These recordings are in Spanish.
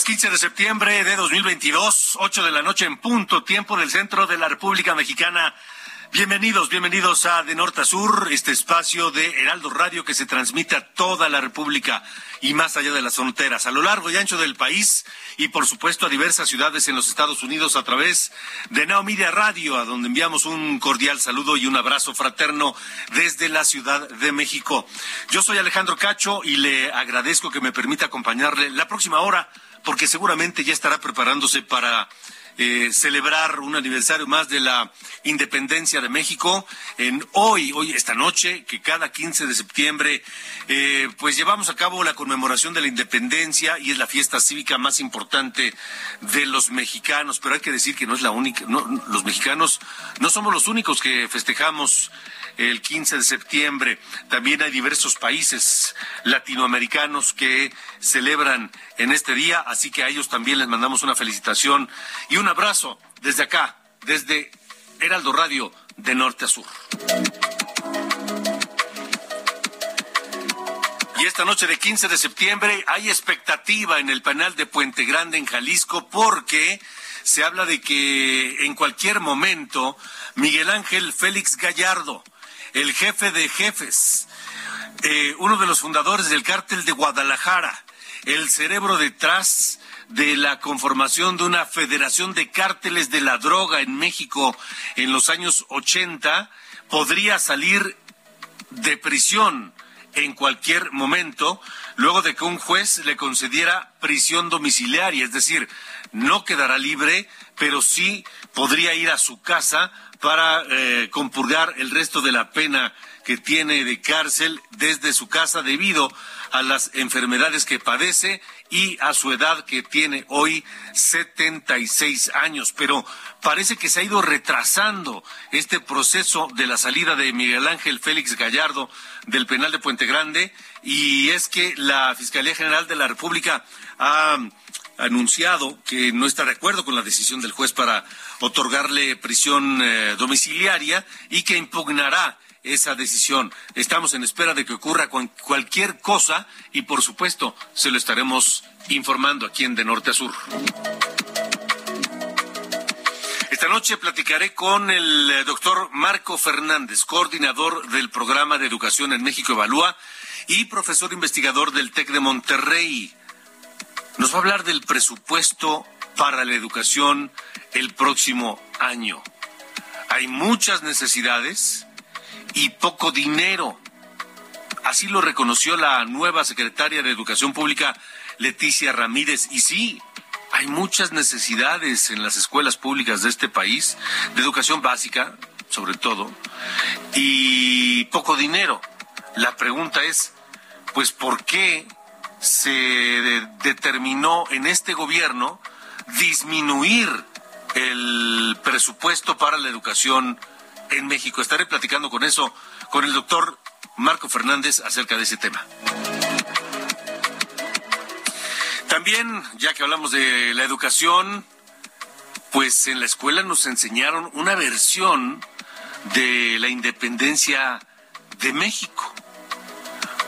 Jueves 15 de septiembre de 2022, 8 de la noche en punto, tiempo del centro de la República Mexicana. Bienvenidos, bienvenidos a De Norte a Sur, este espacio de Heraldo Radio que se transmite a toda la República y más allá de las fronteras, a lo largo y ancho del país y por supuesto a diversas ciudades en los Estados Unidos a través de Now Media Radio, a donde enviamos un cordial saludo y un abrazo fraterno desde la Ciudad de México. Yo soy Alejandro Cacho y le agradezco que me permita acompañarle la próxima hora porque seguramente ya estará preparándose para eh, celebrar un aniversario más de la independencia de México. En hoy, hoy, esta noche, que cada 15 de septiembre, eh, pues llevamos a cabo la conmemoración de la independencia y es la fiesta cívica más importante de los mexicanos. Pero hay que decir que no es la única, no, los mexicanos no somos los únicos que festejamos el 15 de septiembre. También hay diversos países latinoamericanos que celebran en este día, así que a ellos también les mandamos una felicitación y un abrazo desde acá, desde Heraldo Radio de norte a sur. Y esta noche de 15 de septiembre hay expectativa en el penal de Puente Grande en Jalisco porque se habla de que en cualquier momento Miguel Ángel Félix Gallardo, el jefe de jefes, eh, uno de los fundadores del cártel de Guadalajara, el cerebro detrás de la conformación de una federación de cárteles de la droga en México en los años 80, podría salir de prisión en cualquier momento, luego de que un juez le concediera prisión domiciliaria, es decir, no quedará libre, pero sí podría ir a su casa para eh, compurgar el resto de la pena que tiene de cárcel desde su casa debido a las enfermedades que padece y a su edad que tiene hoy 76 años. Pero parece que se ha ido retrasando este proceso de la salida de Miguel Ángel Félix Gallardo del penal de Puente Grande y es que la Fiscalía General de la República ha anunciado que no está de acuerdo con la decisión del juez para otorgarle prisión eh, domiciliaria y que impugnará esa decisión. Estamos en espera de que ocurra cualquier cosa y, por supuesto, se lo estaremos informando aquí en De Norte a Sur. Esta noche platicaré con el eh, doctor Marco Fernández, coordinador del programa de educación en México Evalúa y profesor investigador del TEC de Monterrey. Nos va a hablar del presupuesto para la educación el próximo año. Hay muchas necesidades y poco dinero. Así lo reconoció la nueva secretaria de Educación Pública, Leticia Ramírez. Y sí, hay muchas necesidades en las escuelas públicas de este país, de educación básica, sobre todo, y poco dinero. La pregunta es, pues, ¿por qué se determinó en este gobierno disminuir el presupuesto para la educación en México. Estaré platicando con eso con el doctor Marco Fernández acerca de ese tema. También, ya que hablamos de la educación, pues en la escuela nos enseñaron una versión de la independencia de México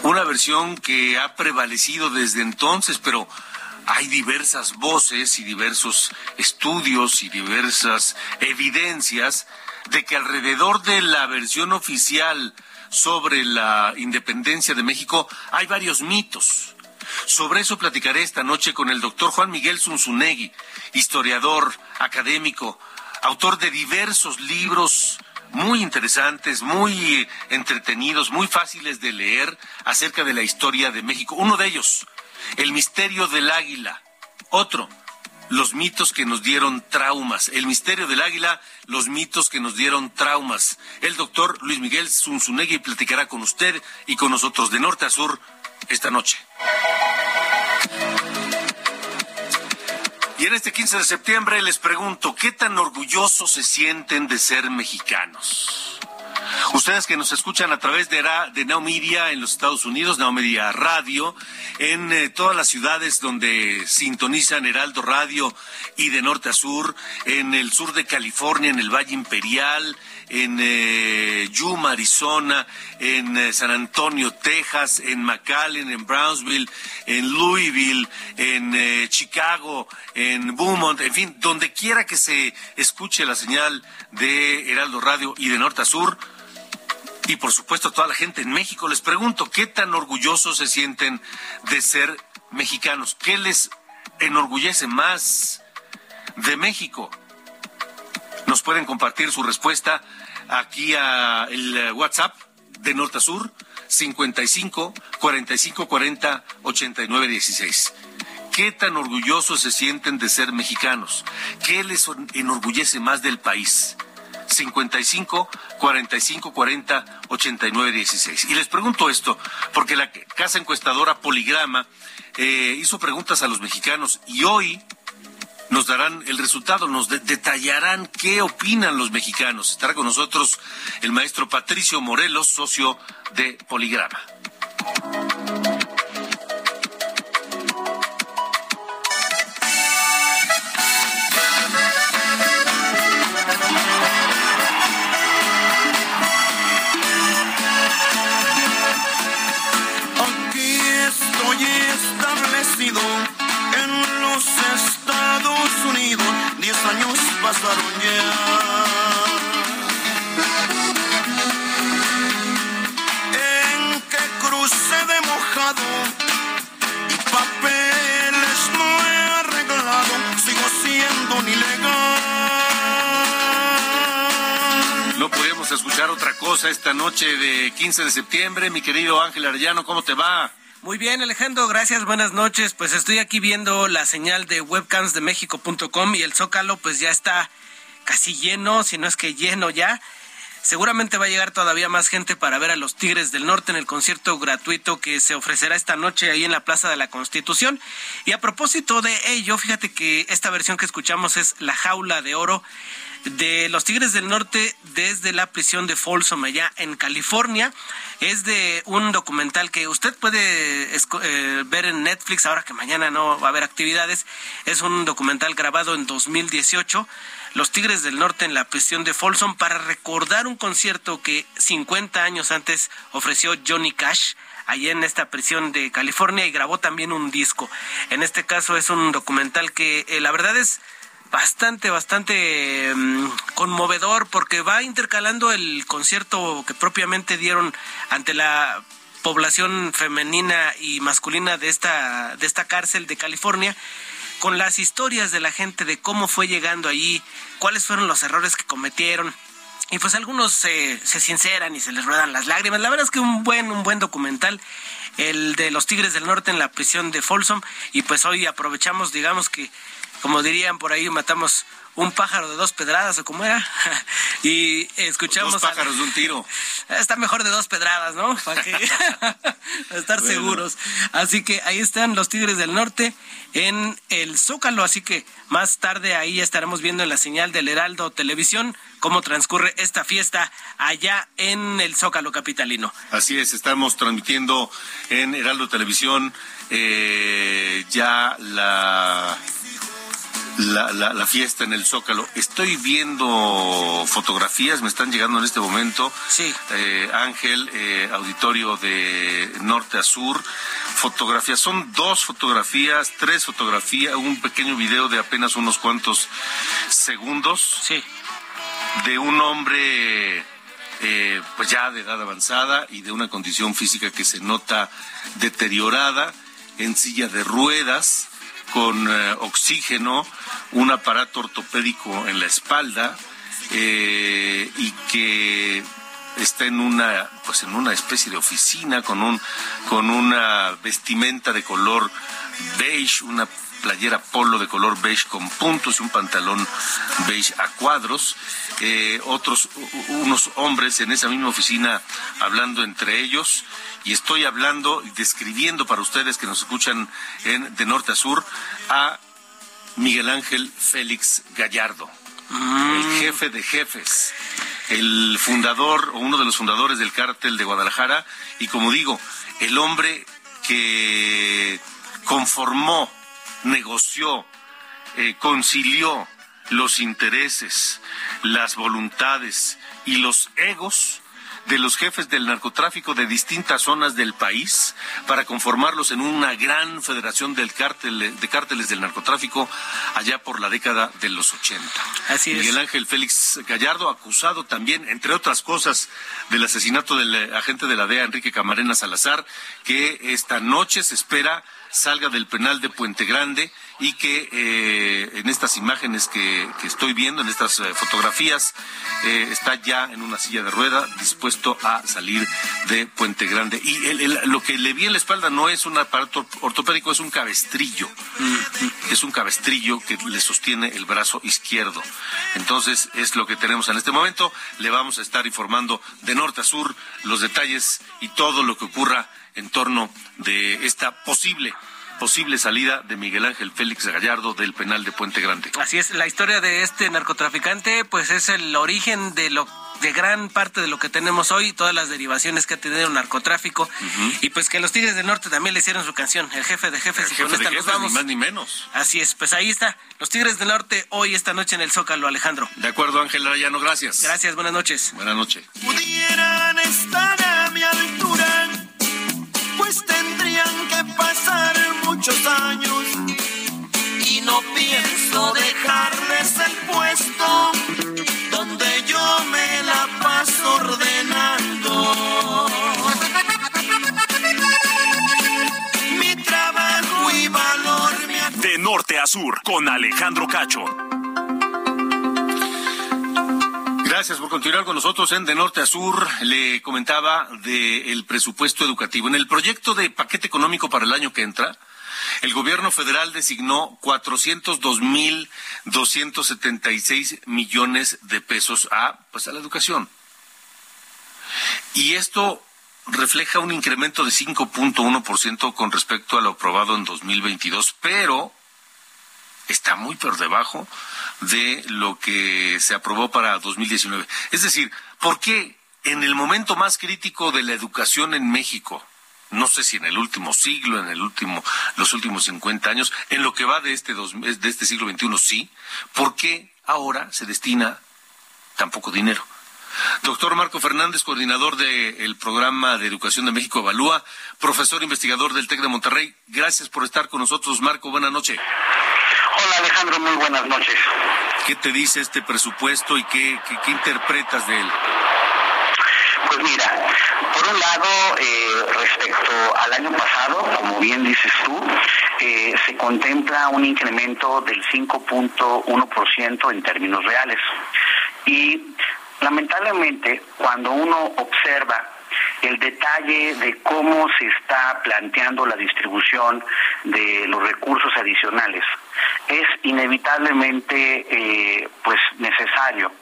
una versión que ha prevalecido desde entonces, pero hay diversas voces y diversos estudios y diversas evidencias de que alrededor de la versión oficial sobre la independencia de México hay varios mitos. Sobre eso platicaré esta noche con el doctor Juan Miguel Zunzunegui, historiador, académico, autor de diversos libros muy interesantes, muy entretenidos, muy fáciles de leer acerca de la historia de México. Uno de ellos, El misterio del águila. Otro, los mitos que nos dieron traumas. El misterio del águila, los mitos que nos dieron traumas. El doctor Luis Miguel Zunzunegui platicará con usted y con nosotros de norte a sur esta noche. Y en este 15 de septiembre les pregunto, ¿qué tan orgullosos se sienten de ser mexicanos? Ustedes que nos escuchan a través de, de en los Estados Unidos, Now Radio, en eh, todas las ciudades donde sintonizan Heraldo Radio y de norte a sur, en el sur de California, en el Valle Imperial, en eh, Yuma, Arizona, en eh, San Antonio, Texas, en McAllen, en Brownsville, en Louisville, en eh, Chicago, en Beaumont, en fin, donde quiera que se escuche la señal de Heraldo Radio y de norte a sur. Y por supuesto toda la gente en México, les pregunto, ¿qué tan orgullosos se sienten de ser mexicanos? ¿Qué les enorgullece más de México? Nos pueden compartir su respuesta aquí a el WhatsApp de norte a sur 55 45 40 89 16. ¿Qué tan orgullosos se sienten de ser mexicanos? ¿Qué les enorgullece más del país? 55 45 40 89 16. Y les pregunto esto porque la casa encuestadora Poligrama eh, hizo preguntas a los mexicanos y hoy nos darán el resultado, nos detallarán qué opinan los mexicanos. Estará con nosotros el maestro Patricio Morelos, socio de Poligrama. No he escuchar otra cosa esta noche de 15 de septiembre. Mi querido Ángel Arellano, ¿cómo te va? Muy bien, Alejandro, gracias, buenas noches. Pues estoy aquí viendo la señal de webcamsdemexico.com y el Zócalo pues ya está casi lleno, si no es que lleno ya. Seguramente va a llegar todavía más gente para ver a los Tigres del Norte en el concierto gratuito que se ofrecerá esta noche ahí en la Plaza de la Constitución. Y a propósito de ello, fíjate que esta versión que escuchamos es La Jaula de Oro de los Tigres del Norte desde la prisión de Folsom allá en California. Es de un documental que usted puede eh, ver en Netflix ahora que mañana no va a haber actividades. Es un documental grabado en 2018. Los Tigres del Norte en la prisión de Folsom para recordar un concierto que 50 años antes ofreció Johnny Cash allí en esta prisión de California y grabó también un disco. En este caso es un documental que eh, la verdad es bastante, bastante um, conmovedor porque va intercalando el concierto que propiamente dieron ante la población femenina y masculina de esta, de esta cárcel de California con las historias de la gente de cómo fue llegando allí, cuáles fueron los errores que cometieron. Y pues algunos se, se sinceran y se les ruedan las lágrimas. La verdad es que un buen, un buen documental, el de los Tigres del Norte en la prisión de Folsom. Y pues hoy aprovechamos, digamos que como dirían por ahí, matamos un pájaro de dos pedradas o como era. y escuchamos. Dos pájaros de un tiro. Está mejor de dos pedradas, ¿no? Para que estar bueno. seguros. Así que ahí están los Tigres del Norte en el Zócalo. Así que más tarde ahí estaremos viendo en la señal del Heraldo Televisión cómo transcurre esta fiesta allá en el Zócalo Capitalino. Así es, estamos transmitiendo en Heraldo Televisión eh, ya la la, la, fiesta en el Zócalo. Estoy viendo fotografías, me están llegando en este momento. Sí. Eh, Ángel, eh, auditorio de norte a sur. Fotografías, son dos fotografías, tres fotografías, un pequeño video de apenas unos cuantos segundos. Sí. De un hombre eh, pues ya de edad avanzada y de una condición física que se nota deteriorada, en silla de ruedas, con eh, oxígeno, un aparato ortopédico en la espalda eh, y que está en una pues en una especie de oficina con un con una vestimenta de color beige, una playera polo de color beige con puntos y un pantalón beige a cuadros. Eh, otros, unos hombres en esa misma oficina hablando entre ellos. Y estoy hablando y describiendo para ustedes que nos escuchan en, de norte a sur a Miguel Ángel Félix Gallardo, el mm. jefe de jefes, el fundador o uno de los fundadores del cártel de Guadalajara y como digo, el hombre que conformó negoció, eh, concilió los intereses, las voluntades y los egos de los jefes del narcotráfico de distintas zonas del país para conformarlos en una gran federación del cártel, de cárteles del narcotráfico allá por la década de los 80. Así Miguel Ángel Félix Gallardo, acusado también, entre otras cosas, del asesinato del agente de la DEA, Enrique Camarena Salazar, que esta noche se espera salga del penal de Puente Grande y que eh, en estas imágenes que, estoy viendo, en estas eh, fotografías, eh, está ya en una silla de rueda dispuesto a salir de Puente Grande. Y lo que le vi en la espalda no es un aparato ortopédico, es un cabestrillo. Es un cabestrillo que le sostiene el brazo izquierdo. Entonces es lo que tenemos en este momento. Le vamos a estar informando de norte a sur los detalles y todo lo que ocurra en torno de esta posible posible salida de Miguel Ángel Félix Gallardo del penal de Puente Grande. Así es, la historia de este narcotraficante pues es el origen de lo de gran parte de lo que tenemos hoy, todas las derivaciones que ha tenido el narcotráfico y pues que los Tigres del Norte también le hicieron su canción, el jefe de jefes y con esta nos vamos. Ni más ni menos. Así es, pues ahí está, los Tigres del Norte hoy esta noche en el Zócalo, Alejandro. De acuerdo, Ángel Arayano, gracias. Gracias, buenas noches. Buenas noches. Pudieran estar a mi altura pues tendrían que no pienso dejarles el puesto donde yo me la paso ordenando. Mi trabajo y valor me... De norte a sur, con Alejandro Cacho. Gracias por continuar con nosotros en De Norte a Sur. Le comentaba del presupuesto educativo. En el proyecto de paquete económico para el año que entra, el gobierno federal designó 402.276 millones de pesos a, pues, a la educación. Y esto refleja un incremento de 5.1% con respecto a lo aprobado en 2022, pero está muy por debajo de lo que se aprobó para 2019. Es decir, ¿por qué en el momento más crítico de la educación en México, no sé si en el último siglo, en el último, los últimos 50 años, en lo que va de este, dos, de este siglo XXI, sí, ¿por qué ahora se destina tan poco dinero? Doctor Marco Fernández, coordinador del programa de Educación de México Evalúa, profesor investigador del TEC de Monterrey. Gracias por estar con nosotros, Marco. Buenas noches. Hola Alejandro, muy buenas noches. ¿Qué te dice este presupuesto y qué, qué, interpretas de él? Pues mira, por un lado, eh, respecto al año pasado, como bien dices tú, eh, se contempla un incremento del 5.1% en términos reales. Y lamentablemente, cuando uno observa el detalle de cómo se está planteando la distribución de los recursos adicionales, es inevitablemente eh, pues necesario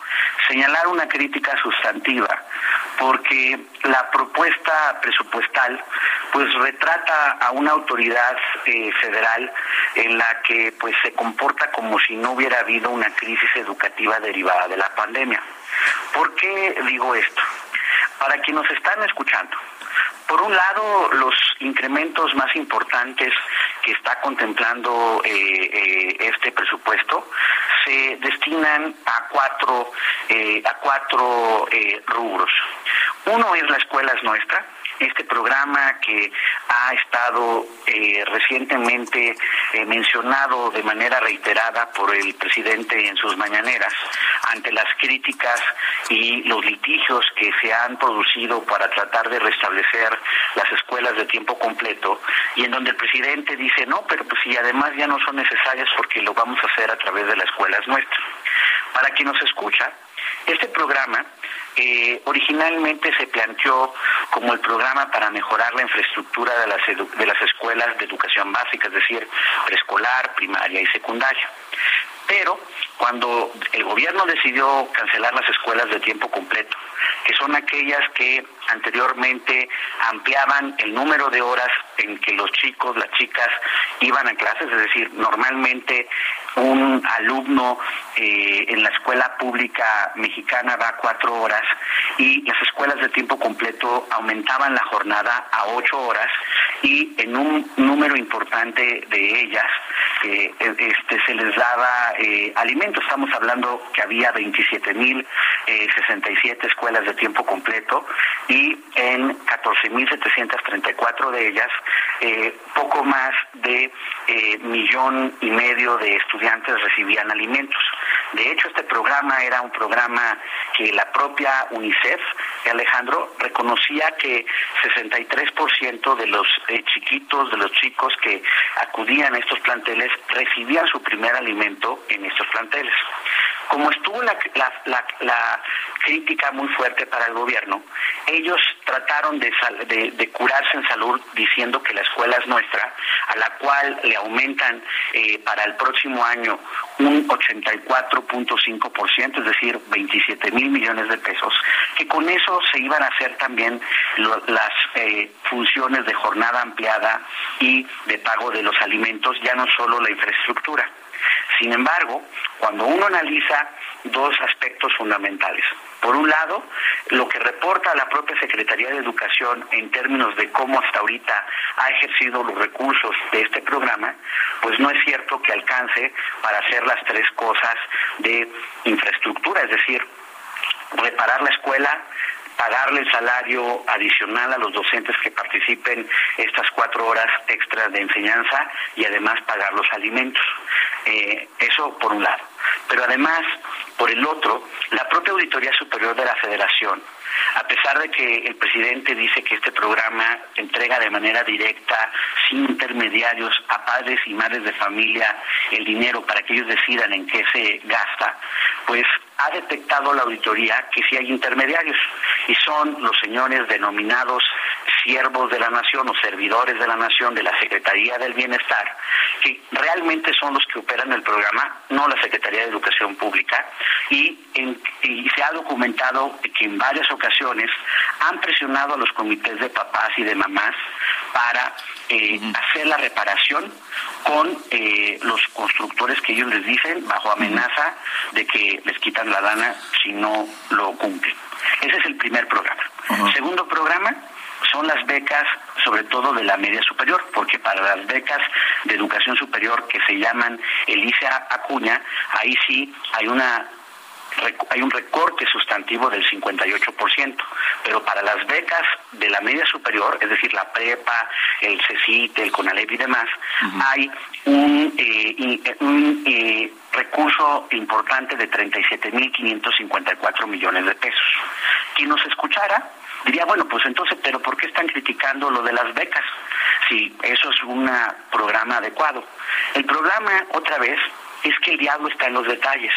señalar una crítica sustantiva porque la propuesta presupuestal pues retrata a una autoridad eh, federal en la que pues se comporta como si no hubiera habido una crisis educativa derivada de la pandemia. ¿Por qué digo esto? Para quienes nos están escuchando, por un lado, los incrementos más importantes que está contemplando eh, eh, este presupuesto se destinan a cuatro a cuatro rubros. Uno es la escuela es nuestra, este programa que ha estado eh, recientemente eh, mencionado de manera reiterada por el presidente en sus mañaneras ante las críticas y los litigios que se han producido para tratar de restablecer las escuelas de tiempo completo y en donde el presidente dice no, pero pues si además ya no son necesarias porque lo vamos a hacer a través de las escuelas nuestras. Para quien nos escucha, este programa eh, originalmente se planteó como el programa para mejorar la infraestructura de las, de las escuelas de educación básica, es decir, preescolar, primaria y secundaria. Pero cuando el gobierno decidió cancelar las escuelas de tiempo completo, que son aquellas que anteriormente ampliaban el número de horas en que los chicos, las chicas iban a clases, es decir, normalmente un alumno eh, en la escuela pública mexicana va cuatro horas y las escuelas de tiempo completo aumentaban la jornada a ocho horas y en un número importante de ellas eh, este, se les daba eh, alimentos. Estamos hablando que había 27.067 eh, escuelas de tiempo completo y en 14.734 de ellas poco más de millón y medio de estudiantes recibían alimentos. De hecho, este programa era un programa que la propia UNICEF, Alejandro, reconocía que 63% de los chiquitos, de los chicos que acudían a estos planteles, recibían su primer alimento en estos planteles. Como estuvo la, crítica muy fuerte para el gobierno, ellos trataron de, curarse en salud diciendo que la escuela es nuestra, a la cual le aumentan eh, para el próximo año un 84.5%, es decir, 27 mil millones de pesos, que con eso se iban a hacer también las eh, funciones de jornada ampliada y de pago de los alimentos, ya no solo la infraestructura. Sin embargo, cuando uno analiza dos aspectos fundamentales. Por un lado, lo que reporta la propia Secretaría de Educación en términos de cómo hasta ahorita ha ejercido los recursos de este programa, pues no es cierto que alcance para hacer las tres cosas de infraestructura, es decir, reparar la escuela, pagarle el salario adicional a los docentes que participen estas cuatro horas extras de enseñanza y además pagar los alimentos. Eh, eso por un lado. Pero además, por el otro, la propia Auditoría Superior de la Federación, a pesar de que el presidente dice que este programa entrega de manera directa, sin intermediarios, a padres y madres de familia el dinero para que ellos decidan en qué se gasta, pues ha detectado la auditoría que sí hay intermediarios y son los señores denominados siervos de la nación o servidores de la nación de la Secretaría del Bienestar, que realmente son los que operan el programa, no la Secretaría de Educación Pública, y, se ha documentado que en varias ocasiones han presionado a los comités de papás y de mamás para eh, hacer la reparación con eh, los constructores que ellos les dicen bajo amenaza de que les quitan la lana si no lo cumplen. Ese es el primer programa. Segundo programa son las becas, sobre todo de la media superior, porque para las becas de educación superior que se llaman Elisa Acuña, ahí sí hay una hay un recorte sustantivo del 58%, pero para las becas de la media superior, es decir, la prepa, el CECIT, el CONALEP y demás, hay un, eh, un eh, recurso importante de 37.554 millones de pesos. Quien nos escuchara diría, bueno, pues entonces, pero ¿por qué están criticando lo de las becas? Si eso es un programa adecuado. El programa, otra vez, es que el diablo está en los detalles.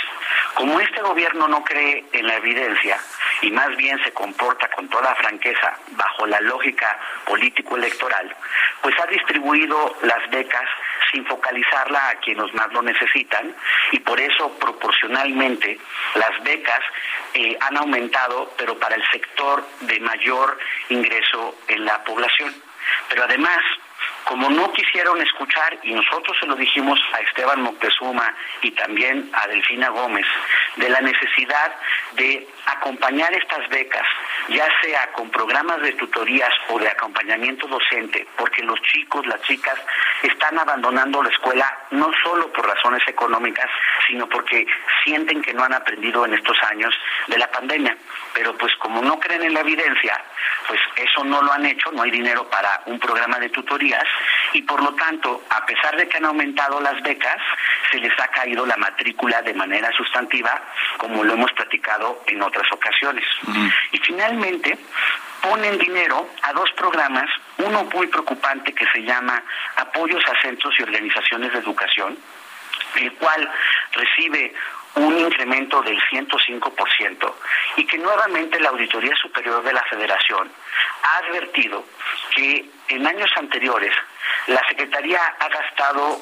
Como este gobierno no cree en la evidencia y más bien se comporta con toda franqueza bajo la lógica político-electoral, pues ha distribuido las becas sin focalizarla a quienes más lo necesitan y por eso proporcionalmente las becas eh, han aumentado, pero para el sector de mayor ingreso en la población. Pero además, como no quisieron escuchar, y nosotros se lo dijimos a Esteban Moctezuma y también a Delfina Gómez, de la necesidad de acompañar estas becas, ya sea con programas de tutorías o de acompañamiento docente, porque los chicos, las chicas están abandonando la escuela no solo por razones económicas, sino porque sienten que no han aprendido en estos años de la pandemia. Pero pues como no creen en la evidencia, pues eso no lo han hecho, no hay dinero para un programa de tutorías y por lo tanto, a pesar de que han aumentado las becas, se les ha caído la matrícula de manera sustantiva, como lo hemos platicado en otras ocasiones. Y finalmente, ponen dinero a dos programas, uno muy preocupante que se llama Apoyos a Centros y Organizaciones de Educación, el cual recibe un incremento del 105% y que nuevamente la Auditoría Superior de la Federación ha advertido que en años anteriores la Secretaría ha gastado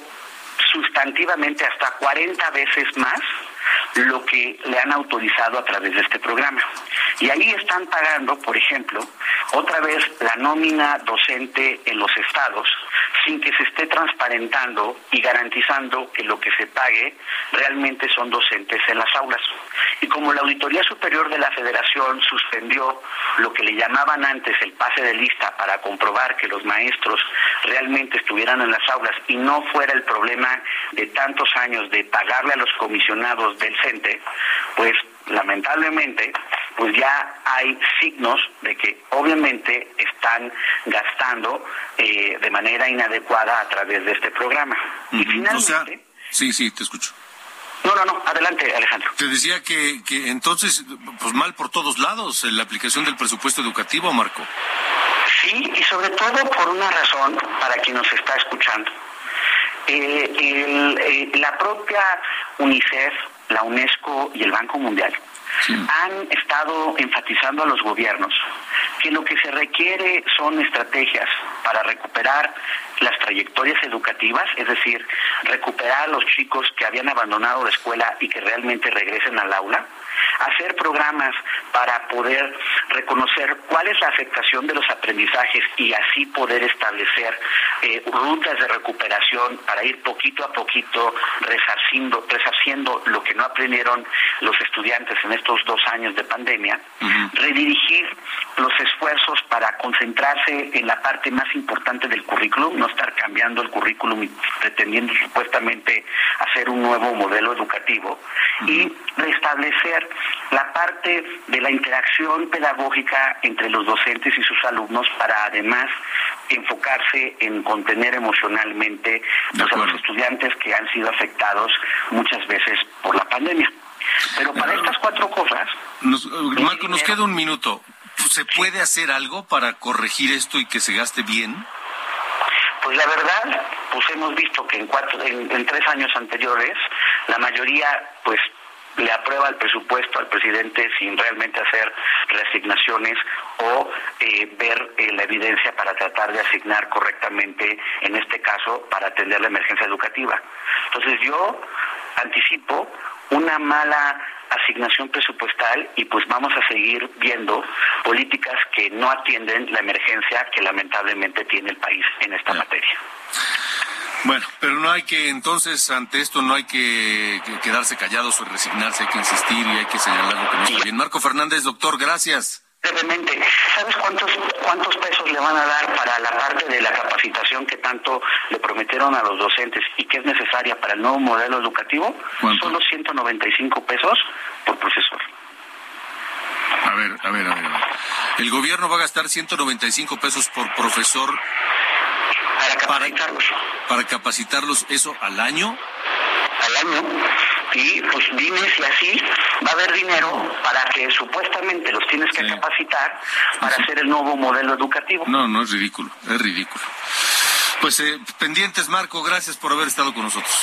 sustantivamente hasta 40 veces más lo que le han autorizado a través de este programa. Y ahí están pagando, por ejemplo, otra vez la nómina docente en los estados sin que se esté transparentando y garantizando que lo que se pague realmente son docentes en las aulas. Y como la Auditoría Superior de la Federación suspendió lo que le llamaban antes el pase de lista para comprobar que los maestros realmente estuvieran en las aulas y no fuera el problema de tantos años de pagarle a los comisionados del CENTE, pues lamentablemente pues ya hay signos de que obviamente están gastando eh, de manera inadecuada a través de este programa. Y finalmente... sí, sí, te escucho. No, no, no, adelante Alejandro. Te decía que, que entonces, pues mal por todos lados, la aplicación del presupuesto educativo, Marco. Sí, y sobre todo por una razón para quien nos está escuchando. Eh, eh, la propia UNICEF, la UNESCO y el Banco Mundial han estado enfatizando a los gobiernos que lo que se requiere son estrategias para recuperar las trayectorias educativas, es decir, recuperar a los chicos que habían abandonado la escuela y que realmente regresen al aula, hacer programas para poder reconocer cuál es la afectación de los aprendizajes y así poder establecer eh, rutas de recuperación para ir poquito a poquito resarciendo, resarciendo lo que no aprendieron los estudiantes en estos dos años de pandemia, redirigir los esfuerzos para concentrarse en la parte más importante del currículum, no estar cambiando el currículum y pretendiendo supuestamente hacer un nuevo modelo educativo, y restablecer la parte de la interacción pedagógica entre los docentes y sus alumnos para además enfocarse en contener emocionalmente a los estudiantes que han sido afectados muchas veces por la pandemia. Pero para estas cuatro cosas... Marco, nos queda un minuto. ¿Se puede hacer algo para corregir esto y que se gaste bien? Pues la verdad, pues hemos visto que en, cuatro, en tres años anteriores la mayoría pues le aprueba el presupuesto al presidente sin realmente hacer reasignaciones o eh, ver eh, la evidencia para tratar de asignar correctamente, en este caso, para atender la emergencia educativa. Entonces yo anticipo una mala asignación presupuestal y pues vamos a seguir viendo políticas que no atienden la emergencia que lamentablemente tiene el país en esta materia. Bueno, pero no hay que, entonces, ante esto no hay que, quedarse callados o resignarse, hay que insistir y hay que señalar lo que no está bien. Marco Fernández, doctor, gracias. Brevemente, ¿sabes cuántos, cuántos pesos le van a dar para la parte de la capacitación que tanto le prometieron a los docentes y que es necesaria para el nuevo modelo educativo? Solo 195 pesos por profesor. A ver, a ver, a ver. El gobierno va a gastar 195 pesos por profesor para capacitarlos. Para, capacitarlos, ¿eso al año? Al año. Y pues dime si así va a haber dinero para que supuestamente los tienes que capacitar para hacer el nuevo modelo educativo. No, no es ridículo, es ridículo. Pues eh, pendientes, Marco, gracias por haber estado con nosotros.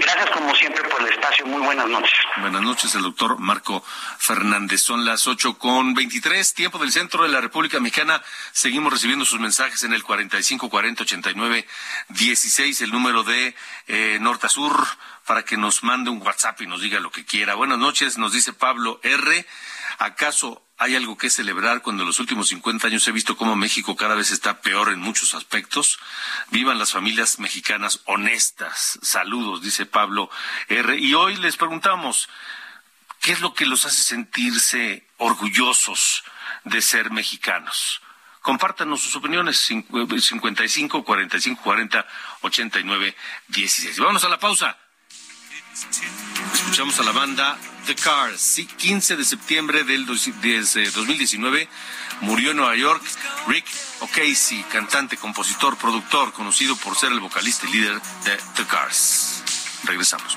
Gracias como siempre por el espacio. Muy buenas noches. Buenas noches, el doctor Marco Fernández. Son las ocho con veintitrés, tiempo del centro de la República Mexicana. Seguimos recibiendo sus mensajes en el cuarenta y cinco cuarenta ochenta y nueve dieciséis, el número de eh, Norte a Sur, para que nos mande un WhatsApp y nos diga lo que quiera. Buenas noches, nos dice Pablo R. ¿Acaso hay algo que celebrar cuando en los últimos 50 años he visto cómo México cada vez está peor en muchos aspectos. Vivan las familias mexicanas honestas. Saludos, dice Pablo R. Y hoy les preguntamos, ¿Qué es lo que los hace sentirse orgullosos de ser mexicanos? Compártanos sus opiniones 55 45 40 89 16. Vamos a la pausa. Escuchamos a la banda The Cars. Sí, 15 de septiembre del 2019 murió en Nueva York Rick O'Casey, cantante, compositor, productor, conocido por ser el vocalista y líder de The Cars. Regresamos.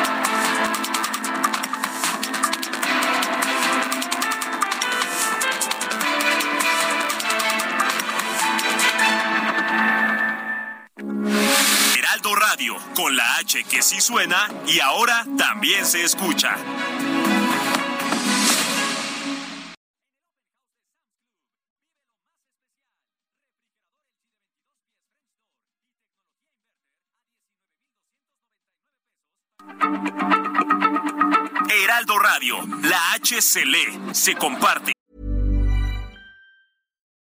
Con la H que sí suena y ahora también se escucha. Heraldo Radio, la H se lee, se comparte.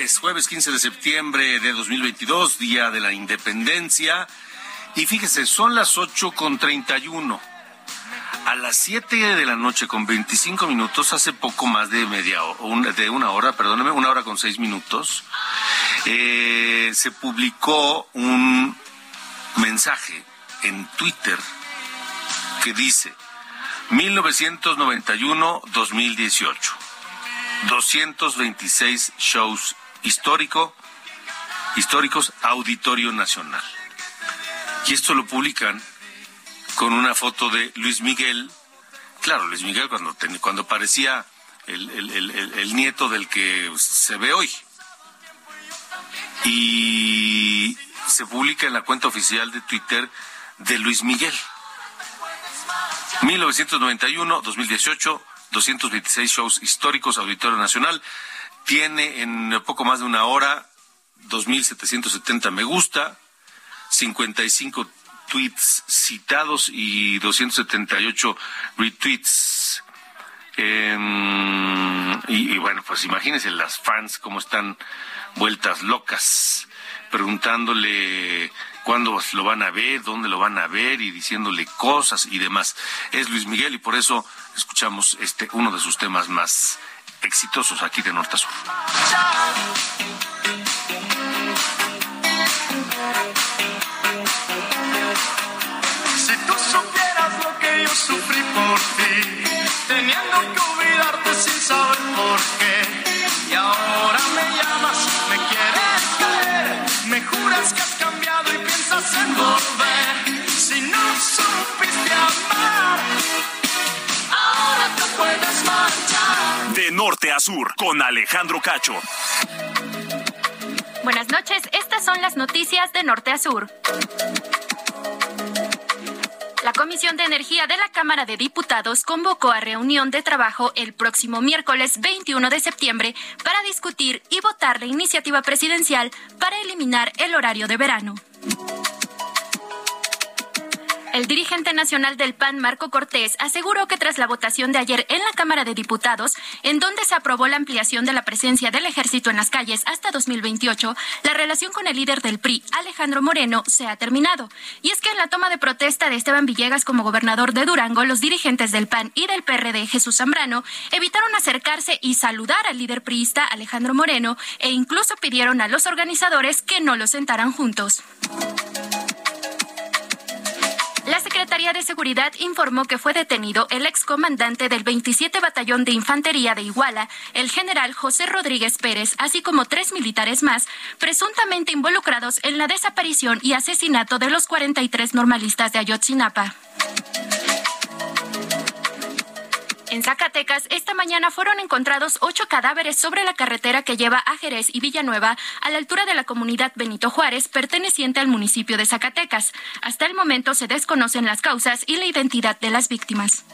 Jueves, jueves 15 de septiembre de 2022, Día de la Independencia. Y fíjese, son las 8 con 31. A las 7 de la noche con 25 minutos, hace poco más de media hora, de una hora, perdóneme, una hora con 6 minutos, eh, se publicó un mensaje en Twitter que dice 1991-2018. 226 shows histórico, históricos Auditorio Nacional. Y esto lo publican con una foto de Luis Miguel. Claro, Luis Miguel cuando, ten- cuando parecía el, el- el- nieto del que se ve hoy. Y se publica en la cuenta oficial de Twitter de Luis Miguel. 1991-2018, 226 shows históricos, Auditorio Nacional. Tiene en poco más de una hora 2.770 me gusta, 55 tweets citados y 278 retweets. Em, y, y bueno, pues imagínense las fans cómo están vueltas locas, preguntándole cuándo lo van a ver, dónde lo van a ver y diciéndole cosas y demás. Es Luis Miguel y por eso escuchamos este uno de sus temas más exitosos aquí de Norte a Sur. sufrí por ti, teniendo que olvidarte sin saber por qué. Y ahora me llamas, me quieres caer, me juras que has cambiado y piensas en volver. Sur, con Alejandro Cacho. Buenas noches, estas son las noticias de norte a sur. La Comisión de Energía de la Cámara de Diputados convocó a reunión de trabajo el próximo miércoles 21 de septiembre para discutir y votar la iniciativa presidencial para eliminar el horario de verano. El dirigente nacional del PAN, Marco Cortés, aseguró que tras la votación de ayer en la Cámara de Diputados, en donde se aprobó la ampliación de la presencia del ejército en las calles hasta 2028, la relación con el líder del PRI, Alejandro Moreno, se ha terminado. Y es que en la toma de protesta de Esteban Villegas como gobernador de Durango, los dirigentes del PAN y del PRD, Jesús Zambrano, evitaron acercarse y saludar al líder priista, Alejandro Moreno, e incluso pidieron a los organizadores que no los sentaran juntos. La Secretaría de Seguridad informó que fue detenido el excomandante del 27 Batallón de Infantería de Iguala, el general José Rodríguez Pérez, así como tres militares más, presuntamente involucrados en la desaparición y asesinato de los 43 normalistas de Ayotzinapa. En Zacatecas, esta mañana fueron encontrados ocho cadáveres sobre la carretera que lleva a Jerez y Villanueva a la altura de la comunidad Benito Juárez, perteneciente al municipio de Zacatecas. Hasta el momento se desconocen las causas y la identidad de las víctimas.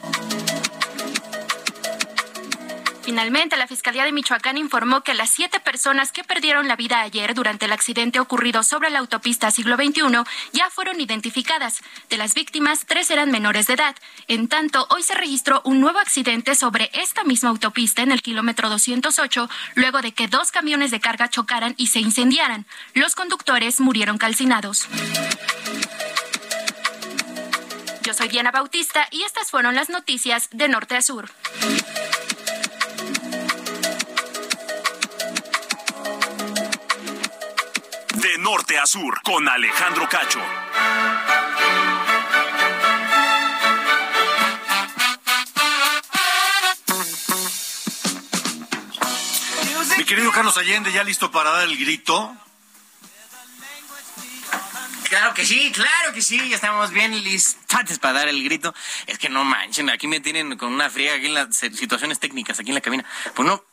Finalmente, la Fiscalía de Michoacán informó que las siete personas que perdieron la vida ayer durante el accidente ocurrido sobre la autopista siglo XXI ya fueron identificadas. De las víctimas, tres eran menores de edad. En tanto, hoy se registró un nuevo accidente sobre esta misma autopista en el kilómetro 208, luego de que dos camiones de carga chocaran y se incendiaran. Los conductores murieron calcinados. Yo soy Diana Bautista y estas fueron las noticias de Norte a Sur. Norte a sur, con Alejandro Cacho. Mi querido Carlos Allende, ¿ya listo para dar el grito? Claro que sí, claro que sí, ya estamos bien listos para dar el grito. Es que no manchen, aquí me tienen con una friega aquí en las situaciones técnicas, aquí en la cabina. Pues no,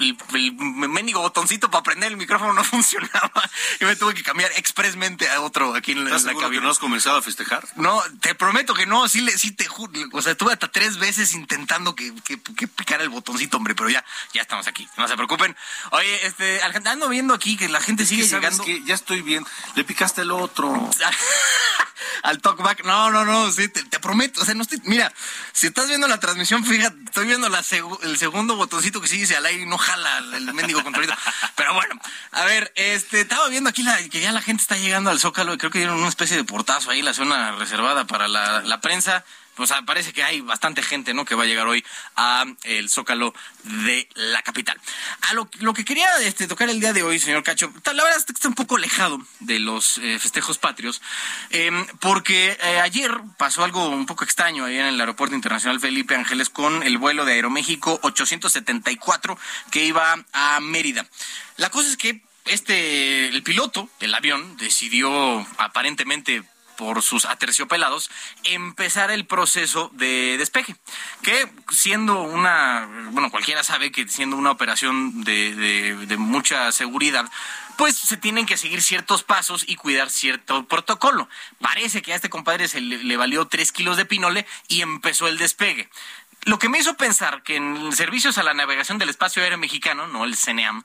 el, el, mendigo botoncito para prender el micrófono no funcionaba y me tuve que cambiar expresamente a otro aquí en, la, ¿Estás en la cabina. que no has comenzado a festejar? No, te prometo que no, sí, le, sí te juro. O sea, estuve hasta tres veces intentando que, que, que picara el botoncito, hombre, pero ya, ya estamos aquí. No se preocupen. Oye, este, ando viendo aquí que la gente sigue ¿Sabes llegando. qué? Ya estoy bien. Le picaste el otro. Al talkback. No, no, no, sí, te, te prometo. O sea, no estoy. Mira, si estás viendo la transmisión, fíjate, estoy viendo la el segundo botoncito que sí dice al aire y no jala el, mendigo controlito. Pero bueno, a ver, este, estaba viendo aquí la, que ya la gente está llegando al Zócalo creo que dieron una especie de portazo ahí, la zona reservada para la, la prensa. Sea, parece que hay bastante gente, ¿no? Que va a llegar hoy a el Zócalo de la capital. A lo, lo que quería este, tocar el día de hoy, señor Cacho, la verdad es que está un poco alejado de los eh, festejos patrios, eh, porque eh, ayer pasó algo un poco extraño ahí en el Aeropuerto Internacional Felipe Ángeles con el vuelo de Aeroméxico 874 que iba a Mérida. La cosa es que este, el piloto del avión decidió aparentemente por sus aterciopelados, empezar el proceso de despeje. Que siendo una, bueno, cualquiera sabe que siendo una operación de, mucha seguridad, pues se tienen que seguir ciertos pasos y cuidar cierto protocolo. Parece que a este compadre se le, le valió tres kilos de pinole y empezó el despegue. Lo que me hizo pensar que en servicios a la navegación del espacio aéreo mexicano, no el CNEAM,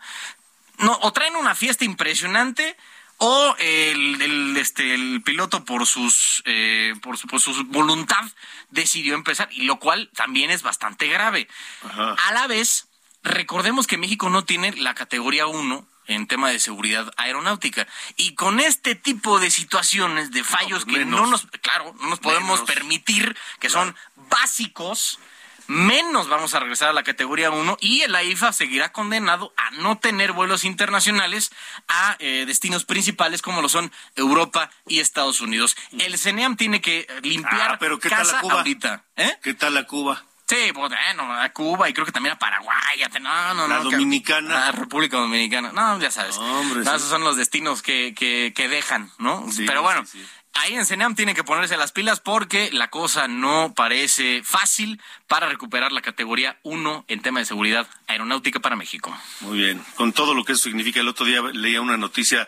no, o traen una fiesta impresionante o el, el, este, el piloto por sus eh, por, su, por su voluntad decidió empezar y lo cual también es bastante grave. A la vez recordemos que México no tiene la categoría 1 en tema de seguridad aeronáutica. Y con este tipo de situaciones de fallos pues que no nos claro no nos podemos Menos. permitir que son básicos menos vamos a regresar a la categoría 1 y el AIFA seguirá condenado a no tener vuelos internacionales a eh, destinos principales como lo son Europa y Estados Unidos. El CENEAM tiene que limpiar ah, pero ¿qué tal la Cuba? ahorita. ¿Eh? ¿Qué tal la Cuba? Sí, bueno, a Cuba y creo que también a Paraguay. No, no, la Dominicana. La República Dominicana. No, ya sabes. Hombre, Esos son los destinos que, que, que dejan, ¿no? Pero bueno, ahí en CENEAM tienen que ponerse las pilas porque la cosa no parece fácil para recuperar la categoría 1 en tema de seguridad aeronáutica para México. Muy bien, con todo lo que eso significa, el otro día leía una noticia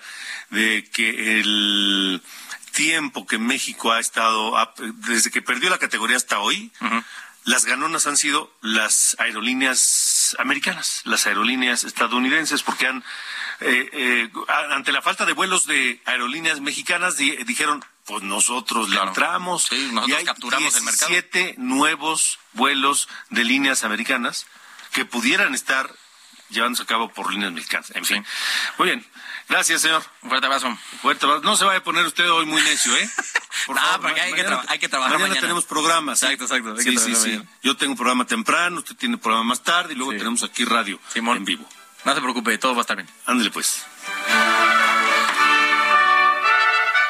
de que el tiempo que México ha estado, desde que perdió la categoría hasta hoy, las ganonas han sido las aerolíneas americanas, las aerolíneas estadounidenses, porque han, eh, eh, ante la falta de vuelos de aerolíneas mexicanas, dijeron, pues nosotros le entramos. Sí, nosotros y hay capturamos el mercado. Siete nuevos vuelos de líneas americanas que pudieran estar llevándose a cabo por líneas mexicanas. En fin. Muy bien. Gracias, señor. Un fuerte abrazo. Fuerte abrazo. No se vaya a poner usted hoy muy necio, ¿eh? Por no, favor, porque hay, que hay, que trabajar mañana. Mañana tenemos programas. Exacto, exacto. Sí, sí, sí. Yo tengo un programa temprano, usted tiene programa más tarde y luego tenemos aquí radio en vivo. No se preocupe, todo va a estar bien. Ándele pues.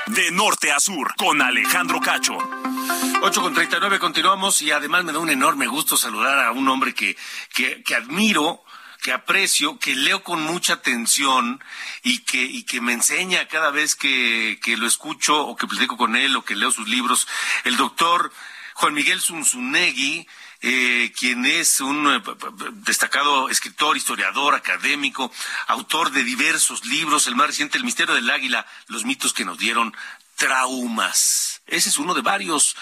De norte a sur, con Alejandro Cacho. 8 con 39 continuamos y además me da un enorme gusto saludar a un hombre que, que, que admiro que aprecio, que leo con mucha atención y que, y que me enseña cada vez que, que lo escucho o que platico con él o que leo sus libros, el doctor Juan Miguel Zunzunegui, eh, quien es un eh, destacado escritor, historiador, académico, autor de diversos libros, el más reciente, El misterio del águila, los mitos que nos dieron traumas. Ese es uno de varios.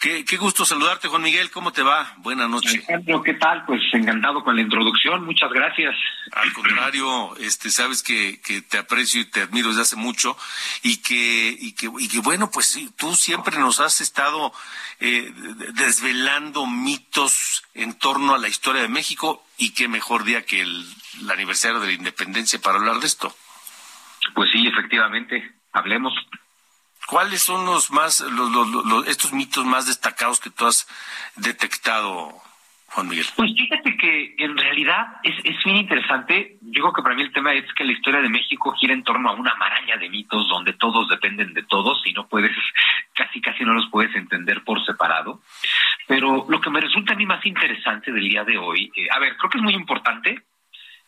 Qué, qué, gusto saludarte, Juan Miguel. ¿Cómo te va? Buenas noches. Alejandro, ¿qué tal? Pues encantado con la introducción. Muchas gracias. Al contrario, este, sabes que, que te aprecio y te admiro desde hace mucho y que, y que, y que bueno, pues sí, tú siempre nos has estado eh, desvelando mitos en torno a la historia de México y qué mejor día que el, el aniversario de la independencia para hablar de esto. Pues sí, efectivamente. Hablemos. ¿Cuáles son los más, los, estos mitos más destacados que tú has detectado, Juan Miguel? Pues fíjate que en realidad es, es bien interesante. Yo creo que para mí el tema es que la historia de México gira en torno a una maraña de mitos donde todos dependen de todos y no puedes, casi casi no los puedes entender por separado. Pero lo que me resulta a mí más interesante del día de hoy, eh, a ver, creo que es muy importante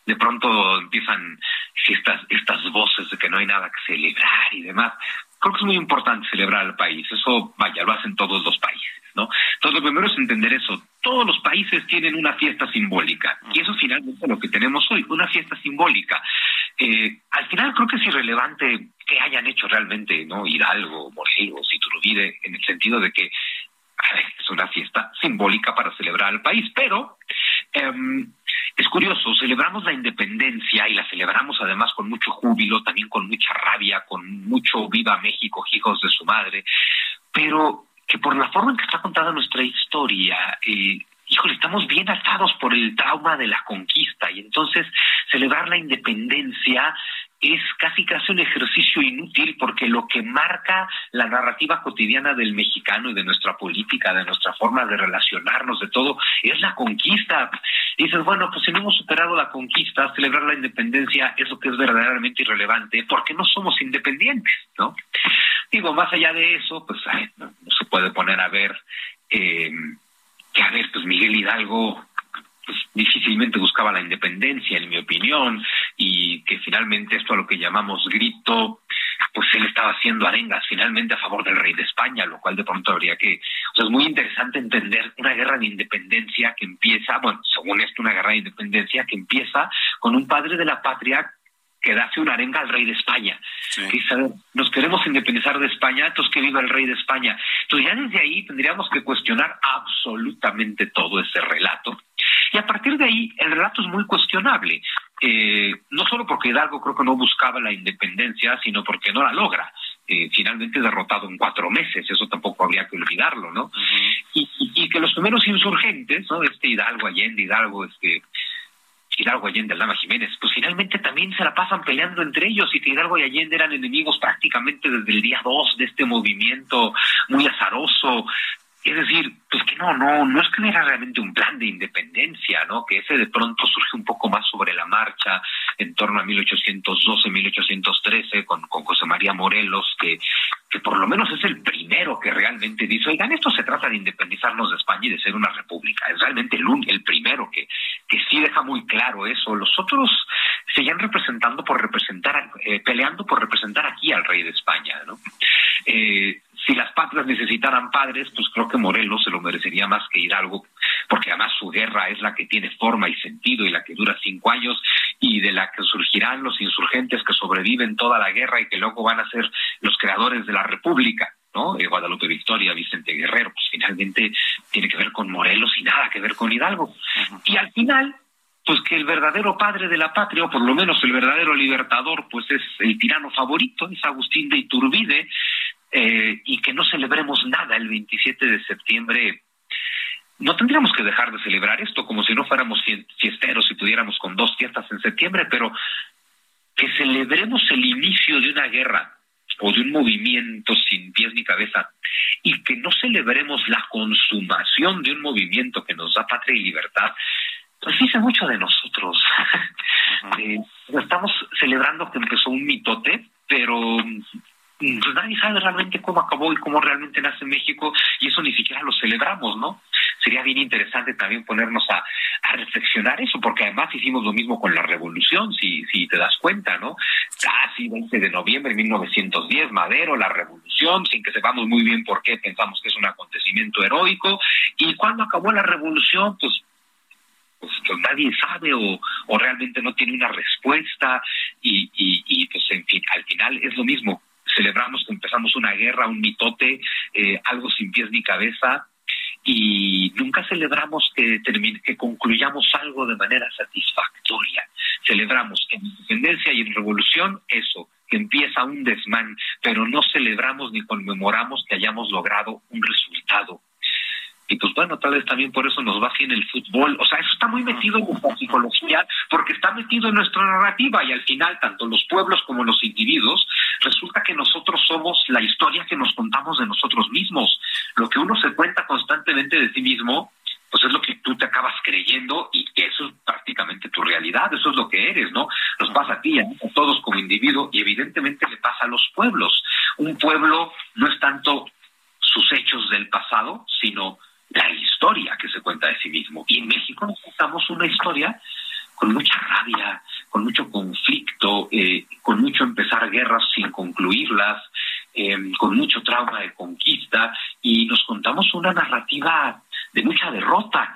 de pronto empiezan estas, estas voces de que no hay nada que celebrar y demás creo que es muy importante celebrar al país. Eso, vaya, lo hacen todos los países, ¿no? Entonces, lo primero es entender eso. Todos los países tienen una fiesta simbólica. Y eso finalmente es lo que tenemos hoy, una fiesta simbólica. Eh, al final creo que es irrelevante que hayan hecho realmente, ¿no? Hidalgo, Morelos, Iturbide, en el sentido de que es una fiesta simbólica para celebrar al país, pero em, es curioso, celebramos la independencia y la celebramos además con mucho júbilo, también con mucha rabia, con mucho viva México, hijos de su madre, pero que por la forma en que está contada nuestra historia, eh, híjole, estamos bien atados por el trauma de la conquista y entonces celebrar la independencia es casi casi un ejercicio inútil porque lo que marca la narrativa cotidiana del mexicano y de nuestra política, de nuestra forma de relacionarnos, de todo, es la conquista. Dices, bueno, pues si no hemos superado la conquista, celebrar la independencia es lo que es verdaderamente irrelevante porque no somos independientes, ¿no? Digo, más allá de eso, pues no, se puede poner a ver eh, que, a ver, pues Miguel Hidalgo pues, difícilmente buscaba la independencia, en mi opinión, y que finalmente esto a lo que llamamos grito, pues él estaba haciendo arengas finalmente a favor del rey de España, lo cual de pronto habría que... O sea, es muy interesante entender una guerra de independencia que empieza, bueno, según esto, una guerra de independencia que empieza con un padre de la patria que hace una arenga al rey de España. dice, nos queremos independizar de España, entonces que viva el rey de España. Entonces ya desde ahí tendríamos que cuestionar absolutamente todo ese relato. Y a partir de ahí, el relato es muy cuestionable. Eh, no solo porque Hidalgo creo que no buscaba la independencia, sino porque no la logra. Eh, finalmente derrotado en cuatro meses, eso tampoco habría que olvidarlo, ¿no? y, y, que los primeros insurgentes, ¿no? Este Hidalgo Allende, Hidalgo, este Hidalgo Allende, Aldama Jiménez, pues finalmente también se la pasan peleando entre ellos y que Hidalgo y Allende eran enemigos prácticamente desde el día dos de este movimiento muy azaroso. Es decir, pues que no, no, no es que no era realmente un plan de independencia, ¿no? Que ese de pronto surge un poco más sobre la marcha, en torno a 1812, 1813, con, con José María Morelos, que, que por lo menos es el primero que realmente dice, oigan, esto se trata de independizarnos de España y de ser una república. Es realmente el, el primero que, que sí deja muy claro eso. Los otros seguían representando por representar, eh, peleando por representar aquí al rey de España, ¿no? Eh, si las patrias necesitaran padres, pues creo que Morelos se lo merecería más que Hidalgo, porque además su guerra es la que tiene forma y sentido y la que dura cinco años y de la que surgirán los insurgentes que sobreviven toda la guerra y que luego van a ser los creadores de la República. ¿no? Eh, Guadalupe Victoria, Vicente Guerrero, pues finalmente tiene que ver con Morelos y nada que ver con Hidalgo. Y al final, pues que el verdadero padre de la patria, o por lo menos el verdadero libertador, pues es el tirano favorito, es Agustín de Iturbide, eh, y que no celebremos nada el 27 de septiembre. No tendríamos que dejar de celebrar esto como si no fuéramos fiesteros y pudiéramos con dos fiestas en septiembre, pero que celebremos el inicio de una guerra o de un movimiento sin pies ni cabeza y que no celebremos la consumación de un movimiento que nos da patria y libertad, pues dice mucho de nosotros. Eh, estamos celebrando que empezó un mitote, pero nadie sabe realmente cómo acabó y cómo realmente nace México y eso ni siquiera lo celebramos, ¿no? Sería bien interesante también ponernos a, a reflexionar eso, porque además hicimos lo mismo con la revolución, si, si te das cuenta, ¿no? Casi 20 de noviembre de 1910, Madero, la revolución, sin que sepamos muy bien por qué pensamos que es un acontecimiento heroico, y cuando acabó la revolución, pues pues, pues, nadie sabe o, o, realmente no tiene una respuesta y, y pues en fin, al final es lo mismo, celebramos que empezamos una guerra, un mitote, eh, algo sin pies ni cabeza, y nunca celebramos que, termine, que concluyamos algo de manera satisfactoria. Celebramos en independencia y en revolución eso, que empieza un desmán, pero no celebramos ni conmemoramos que hayamos logrado un resultado y pues bueno, tal vez también por eso nos va así en el fútbol. O sea, eso está muy metido en nuestra psicología porque está metido en nuestra narrativa y al final, tanto los pueblos como los individuos, resulta que nosotros somos la historia que nos contamos de nosotros mismos. Lo que uno se cuenta constantemente de sí mismo, pues es lo que tú te acabas creyendo y eso es prácticamente tu realidad, eso es lo que eres, ¿no? Nos pasa a ti, a todos como individuo y evidentemente le pasa a los pueblos. Un pueblo no es tanto sus hechos del pasado, sino la historia que se cuenta de sí mismo. Y en México nos contamos una historia con mucha rabia, con mucho conflicto, eh, con mucho empezar guerras sin concluirlas, eh, con mucho trauma de conquista, y nos contamos una narrativa de mucha derrota.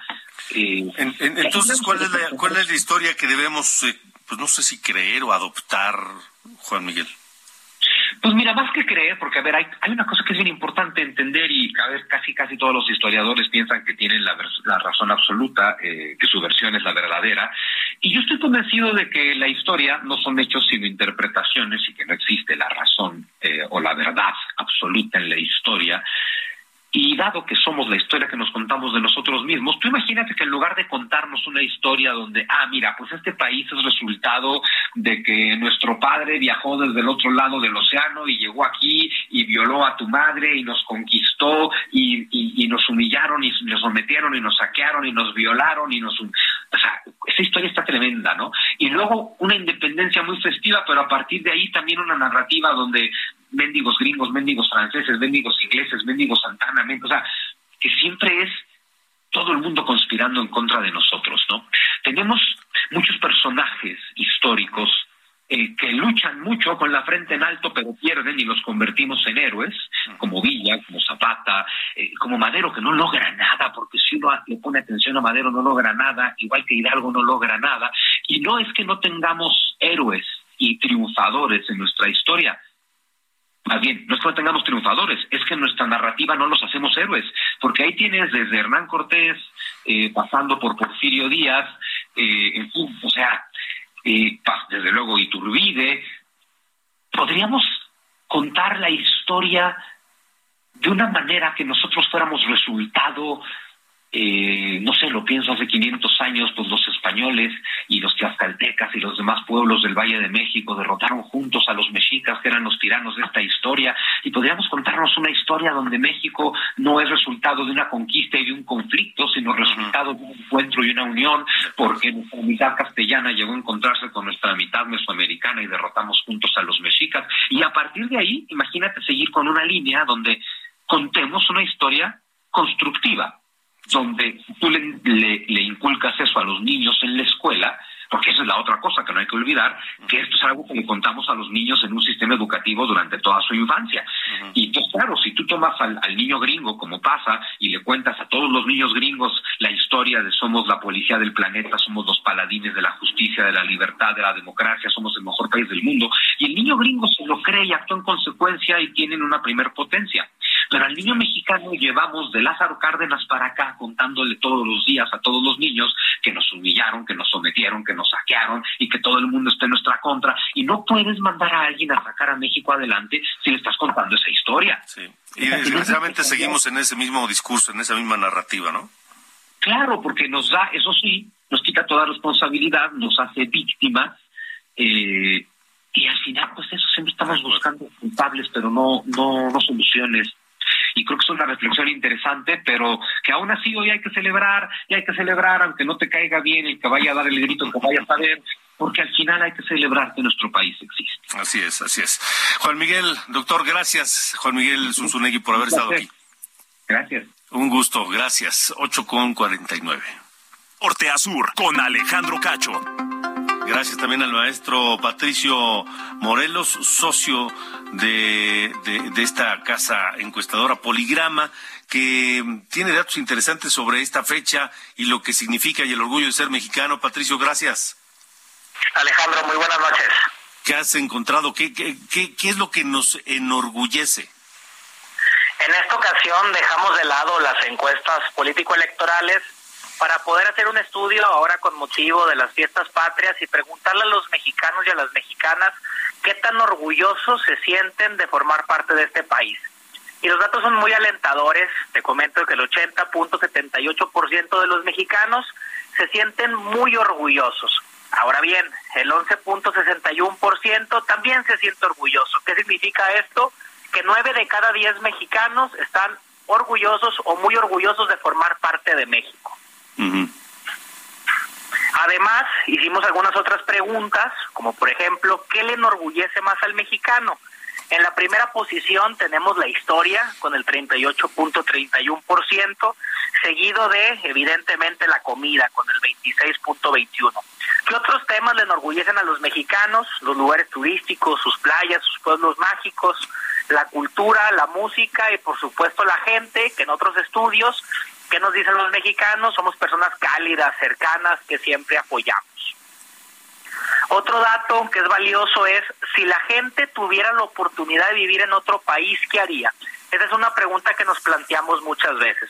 Eh, entonces, ¿cuál es, la, ¿cuál es la historia que debemos, pues no sé si creer o adoptar, Juan Miguel? Pues mira, más que creer, porque a ver, hay, una cosa que es bien importante entender y a ver, casi casi todos los historiadores piensan que tienen la, la razón absoluta, eh, que su versión es la verdadera, y yo estoy convencido de que la historia no son hechos sino interpretaciones y que no existe la razón eh, o la verdad absoluta en la historia, y dado que somos la historia que nos contamos de nosotros mismos, tú imagínate que en lugar de contarnos una historia donde, ah, mira, pues este país es resultado de que nuestro padre viajó desde el otro lado del océano y llegó aquí y violó a tu madre y nos conquistó y, y, nos humillaron y nos sometieron y nos saquearon y nos violaron y nos... O sea, esa historia está tremenda, ¿no? Y luego una independencia muy festiva, pero a partir de ahí también una narrativa donde mendigos gringos, mendigos franceses, mendigos ingleses, mendigos Santana, o sea, que siempre es todo el mundo conspirando en contra de nosotros, ¿no? Tenemos muchos personajes históricos eh, que luchan mucho con la frente en alto, pero pierden y los convertimos en héroes, como Villa, como Zapata, eh, como Madero, que no logra nada, porque si uno le pone atención a Madero no logra nada, igual que Hidalgo no logra nada, y no es que no tengamos héroes y triunfadores en nuestra historia, más bien, no es que no tengamos triunfadores, es que nuestra narrativa no los hacemos héroes, porque ahí tienes desde Hernán Cortés, eh, pasando por Porfirio Díaz, eh, en fin, o sea, eh, desde luego Iturbide, podríamos contar la historia de una manera que nosotros fuéramos resultado eh, no sé, lo pienso hace 500 años, pues los españoles y los tlaxcaltecas y los demás pueblos del Valle de México derrotaron juntos a los mexicas, que eran los tiranos de esta historia, y podríamos contarnos una historia donde México no es resultado de una conquista y de un conflicto, sino resultado de un encuentro y una unión, porque nuestra mitad castellana llegó a encontrarse con nuestra mitad mesoamericana y derrotamos juntos a los mexicas. Y a partir de ahí, imagínate seguir con una línea donde contemos una historia constructiva donde tú le, le, inculcas eso a los niños en la escuela, porque esa es la otra cosa que no hay que olvidar, que esto es algo que le contamos a los niños en un sistema educativo durante toda su infancia. Y entonces, claro, si tú tomas al, niño gringo, como pasa, y le cuentas a todos los niños gringos la historia de somos la policía del planeta, somos los paladines de la justicia, de la libertad, de la democracia, somos el mejor país del mundo, y el niño gringo se lo cree y actúa en consecuencia y tienen una primer potencia. Pero al niño mexicano llevamos de Lázaro Cárdenas para acá contándole todos los días a todos los niños que nos humillaron, que nos sometieron, que nos saquearon y que todo el mundo está en nuestra contra. Y no puedes mandar a alguien a sacar a México adelante si le estás contando esa historia. Sí. Y desgraciadamente seguimos en ese mismo discurso, en esa misma narrativa, ¿no? Claro, porque nos da, eso sí, nos quita toda responsabilidad, nos hace víctimas. Eh, y al final, pues eso siempre estamos buscando culpables, pero no, no, no soluciones creo que es una reflexión interesante, pero que aún así hoy hay que celebrar, y hay que celebrar, aunque no te caiga bien el que vaya a dar el grito, el que vaya a saber, porque al final hay que celebrar que nuestro país existe. Así es, así es. Juan Miguel, doctor, gracias, Juan Miguel Zunzunegui, por haber estado aquí. Gracias. Un gusto, gracias. 8 con 49. Norte a Sur, con Alejandro Cacho. Gracias también al maestro Patricio Morelos, socio de, de, esta casa encuestadora Poligrama, que tiene datos interesantes sobre esta fecha y lo que significa y el orgullo de ser mexicano. Patricio, gracias. Alejandro, muy buenas noches. ¿Qué has encontrado? ¿Qué, qué, qué, qué es lo que nos enorgullece? En esta ocasión dejamos de lado las encuestas político-electorales para poder hacer un estudio ahora con motivo de las fiestas patrias y preguntarle a los mexicanos y a las mexicanas qué tan orgullosos se sienten de formar parte de este país. Y los datos son muy alentadores. Te comento que el 80.78% de los mexicanos se sienten muy orgullosos. Ahora bien, el 11.61% también se siente orgulloso. ¿Qué significa esto? Que 9 de cada 10 mexicanos están orgullosos o muy orgullosos de formar parte de México. Además, hicimos algunas otras preguntas, como por ejemplo, ¿qué le enorgullece más al mexicano? En la primera posición tenemos la historia con el 38.31%, seguido de, evidentemente, la comida con el 26.21%. ¿Qué otros temas le enorgullecen a los mexicanos? Los lugares turísticos, sus playas, sus pueblos mágicos, la cultura, la música y, por supuesto, la gente, que en otros estudios ¿Qué nos dicen los mexicanos? Somos personas cálidas, cercanas, que siempre apoyamos. Otro dato que es valioso es, si la gente tuviera la oportunidad de vivir en otro país, ¿qué haría? Esa es una pregunta que nos planteamos muchas veces.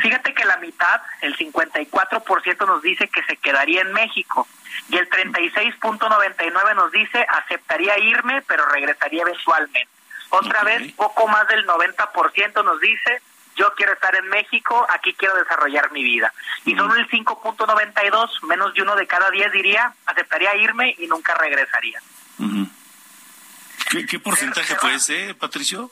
Fíjate que la mitad, el 54% nos dice que se quedaría en México y el 36.99 nos dice aceptaría irme, pero regresaría eventualmente. Otra vez, poco más del 90% nos dice yo quiero estar en México, aquí quiero desarrollar mi vida. Y solo el 5.92, menos de uno de cada diez diría, aceptaría irme y nunca regresaría. ¿Qué, porcentaje fue ese, Patricio?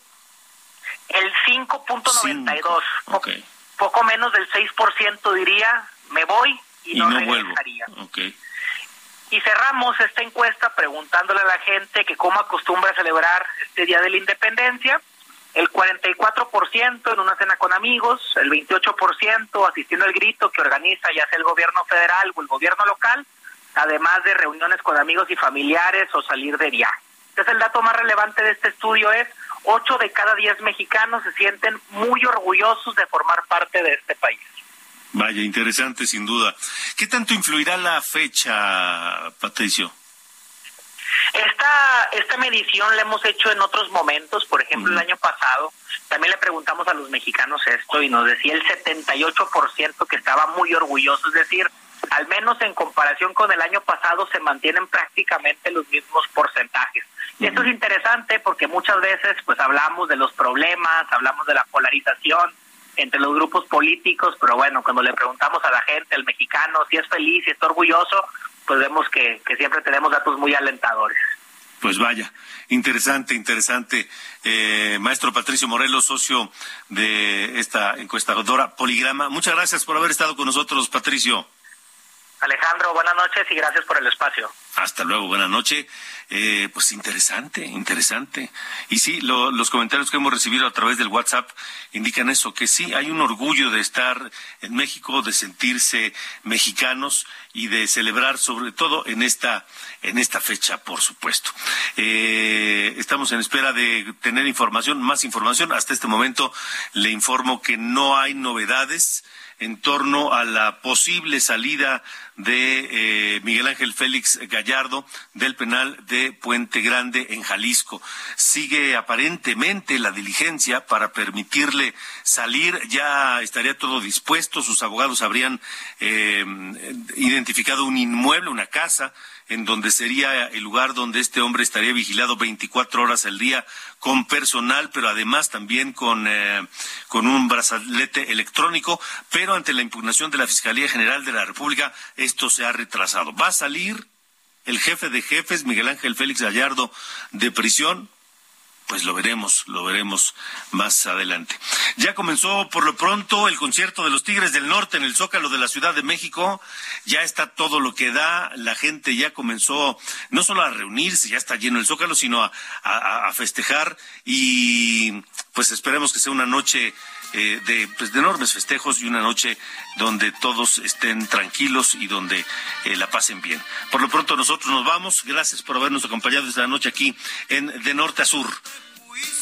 El 5.92. Okay. Poco menos del 6% diría, me voy y, no, regresaría. Y cerramos esta encuesta preguntándole a la gente que cómo acostumbra a celebrar este Día de la Independencia el 44% en una cena con amigos, el 28% asistiendo al grito que organiza ya sea el gobierno federal o el gobierno local, además de reuniones con amigos y familiares o salir de viaje. Entonces el dato más relevante de este estudio es 8 de cada 10 mexicanos se sienten muy orgullosos de formar parte de este país. Vaya, interesante sin duda. ¿Qué tanto influirá la fecha, Patricio? Esta, esta medición la hemos hecho en otros momentos, por ejemplo, el año pasado, también le preguntamos a los mexicanos esto y nos decía el 78% que estaba muy orgulloso, es decir, al menos en comparación con el año pasado se mantienen prácticamente los mismos porcentajes. Y esto es interesante porque muchas veces pues hablamos de los problemas, hablamos de la polarización, entre los grupos políticos, pero bueno, cuando le preguntamos a la gente, al mexicano, si es feliz, si está orgulloso, pues vemos que, que siempre tenemos datos muy alentadores. Pues vaya, interesante, interesante. Eh, maestro Patricio Morelos, socio de esta encuestadora Poligrama. Muchas gracias por haber estado con nosotros, Patricio. Alejandro, buenas noches y gracias por el espacio. Hasta luego, buenas noches. Eh, pues interesante, interesante. Y sí, los comentarios que hemos recibido a través del WhatsApp indican eso, que sí, hay un orgullo de estar en México, de sentirse mexicanos y de celebrar sobre todo en esta, en esta fecha, por supuesto. Eh, estamos en espera de tener información, más información. Hasta este momento le informo que no hay novedades en torno a la posible salida de eh, Miguel Ángel Félix Gallardo del penal de Puente Grande en Jalisco. Sigue aparentemente la diligencia para permitirle salir. Ya estaría todo dispuesto. Sus abogados habrían eh, identificado un inmueble, una casa en donde sería el lugar donde este hombre estaría vigilado 24 horas al día con personal, pero además también con, eh, con un brazalete electrónico, pero ante la impugnación de la Fiscalía General de la República, esto se ha retrasado. Va a salir el jefe de jefes, Miguel Ángel Félix Gallardo, de prisión pues lo veremos, lo veremos más adelante. Ya comenzó por lo pronto el concierto de los Tigres del Norte en el Zócalo de la Ciudad de México. Ya está todo lo que da. La gente ya comenzó no solo a reunirse, ya está lleno el Zócalo, sino a, festejar. Y pues esperemos que sea una noche eh, de, pues, enormes festejos y una noche donde todos estén tranquilos y donde eh, la pasen bien. Por lo pronto nosotros nos vamos. Gracias por habernos acompañado esta noche aquí en De Norte a Sur.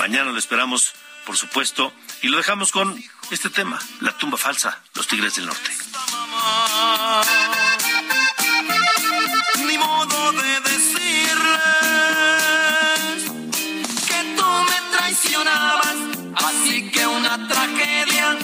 Mañana lo esperamos, por supuesto, y lo dejamos con este tema, la tumba falsa, los Tigres del Norte. Traicionabas, así que una tragedia